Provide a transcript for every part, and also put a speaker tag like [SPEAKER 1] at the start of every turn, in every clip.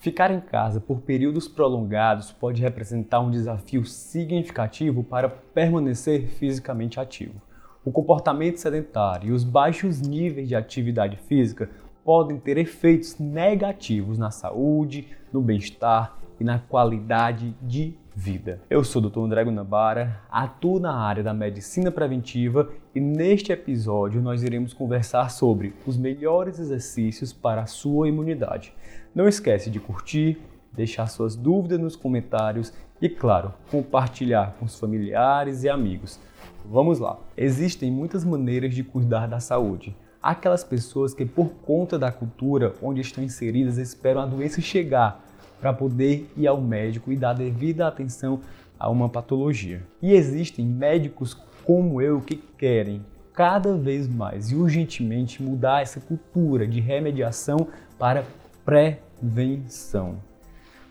[SPEAKER 1] Ficar em casa por períodos prolongados pode representar um desafio significativo para permanecer fisicamente ativo. O comportamento sedentário e os baixos níveis de atividade física podem ter efeitos negativos na saúde, no bem-estar e na qualidade de vida. Eu sou o Dr. André Guanabara, atuo na área da medicina preventiva e neste episódio nós iremos conversar sobre os melhores exercícios para a sua imunidade. Não esquece de curtir, deixar suas dúvidas nos comentários e, claro, compartilhar com os familiares e amigos. Vamos lá! Existem muitas maneiras de cuidar da saúde. Aquelas pessoas que, por conta da cultura onde estão inseridas, esperam a doença chegar para poder ir ao médico e dar devida atenção a uma patologia. E existem médicos como eu que querem cada vez mais e urgentemente mudar essa cultura de remediação para prevenção.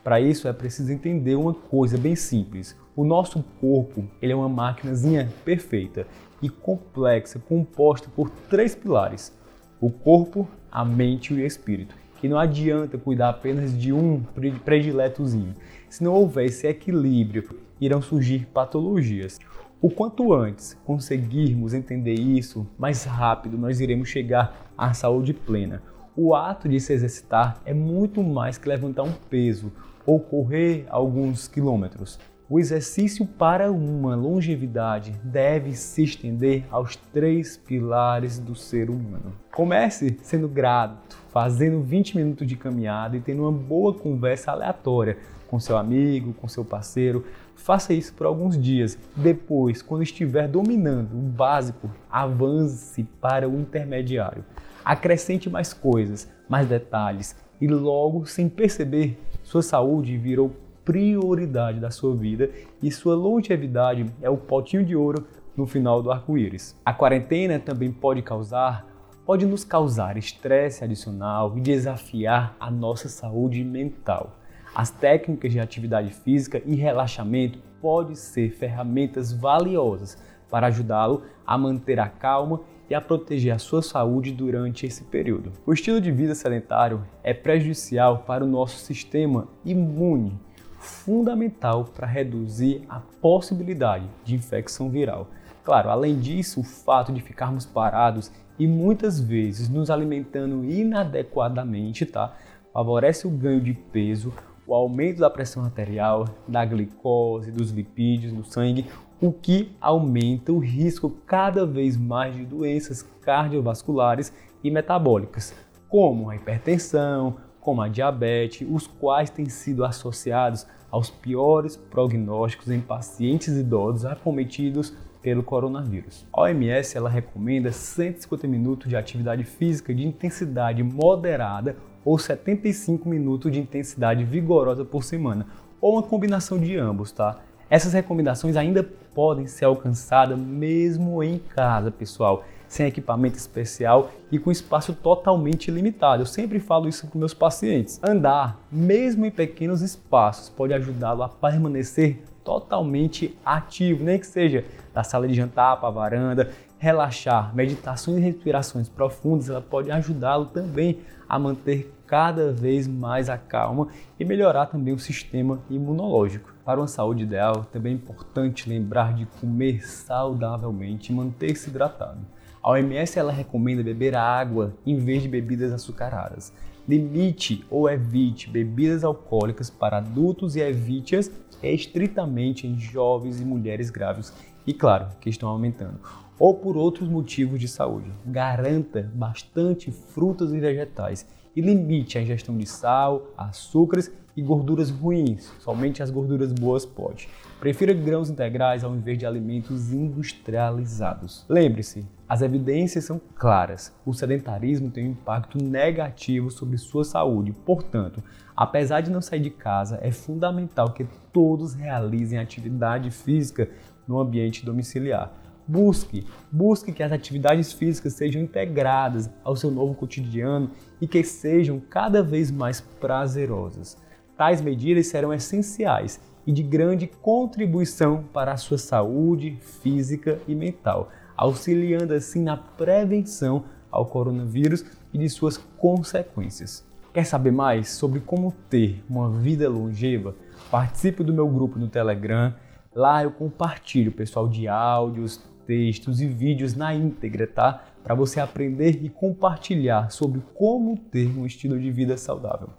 [SPEAKER 1] Para isso é preciso entender uma coisa bem simples. O nosso corpo ele é uma máquinazinha perfeita e complexa, composta por três pilares: o corpo, a mente e o espírito. E não adianta cuidar apenas de um prediletozinho. Se não houver esse equilíbrio, irão surgir patologias. O quanto antes conseguirmos entender isso, mais rápido nós iremos chegar à saúde plena. O ato de se exercitar é muito mais que levantar um peso ou correr alguns quilômetros. O exercício para uma longevidade deve se estender aos três pilares do ser humano. Comece sendo grato, fazendo 20 minutos de caminhada e tendo uma boa conversa aleatória com seu amigo, com seu parceiro. Faça isso por alguns dias. Depois, quando estiver dominando o básico, avance para o intermediário. Acrescente mais coisas, mais detalhes e logo, sem perceber, sua saúde virou prioridade da sua vida e sua longevidade é o potinho de ouro no final do arco-íris. A quarentena também pode causar, pode nos causar estresse adicional e desafiar a nossa saúde mental. As técnicas de atividade física e relaxamento podem ser ferramentas valiosas para ajudá-lo a manter a calma e a proteger a sua saúde durante esse período. O estilo de vida sedentário é prejudicial para o nosso sistema imune, fundamental para reduzir a possibilidade de infecção viral. Claro, além disso, o fato de ficarmos parados e muitas vezes nos alimentando inadequadamente, tá? Favorece o ganho de peso, o aumento da pressão arterial, da glicose, dos lipídios no sangue, o que aumenta o risco cada vez mais de doenças cardiovasculares e metabólicas, como a hipertensão, como a diabetes, os quais têm sido associados aos piores prognósticos em pacientes idosos acometidos pelo coronavírus. A OMS ela recomenda 150 minutos de atividade física de intensidade moderada ou 75 minutos de intensidade vigorosa por semana, ou uma combinação de ambos, tá? Essas recomendações ainda podem ser alcançadas mesmo em casa, pessoal, sem equipamento especial e com espaço totalmente limitado. Eu sempre falo isso para meus pacientes. Andar, mesmo em pequenos espaços, pode ajudá-lo a permanecer totalmente ativo, nem que seja da sala de jantar para a varanda, relaxar, meditações e respirações profundas, ela pode ajudá-lo também a manter cada vez mais a calma e melhorar também o sistema imunológico. Para uma saúde ideal, também é importante lembrar de comer saudavelmente e manter-se hidratado. A OMS ela recomenda beber água em vez de bebidas açucaradas. Limite ou evite bebidas alcoólicas para adultos e evite-as estritamente em jovens e mulheres grávidas e, claro, que estão aumentando, ou por outros motivos de saúde. Garanta bastante frutas e vegetais e limite a ingestão de sal, açúcares e gorduras ruins. Somente as gorduras boas pode. Prefira grãos integrais ao invés de alimentos industrializados. Lembre-se, as evidências são claras. O sedentarismo tem um impacto negativo sobre sua saúde. Portanto, apesar de não sair de casa, é fundamental que todos realizem atividade física no ambiente domiciliar. Busque, busque que as atividades físicas sejam integradas ao seu novo cotidiano e que sejam cada vez mais prazerosas. Tais medidas serão essenciais e de grande contribuição para a sua saúde física e mental, auxiliando assim na prevenção ao coronavírus e de suas consequências. Quer saber mais sobre como ter uma vida longeva? Participe do meu grupo no Telegram. Lá eu compartilho, pessoal, de áudios, textos e vídeos na íntegra, tá? Para você aprender e compartilhar sobre como ter um estilo de vida saudável.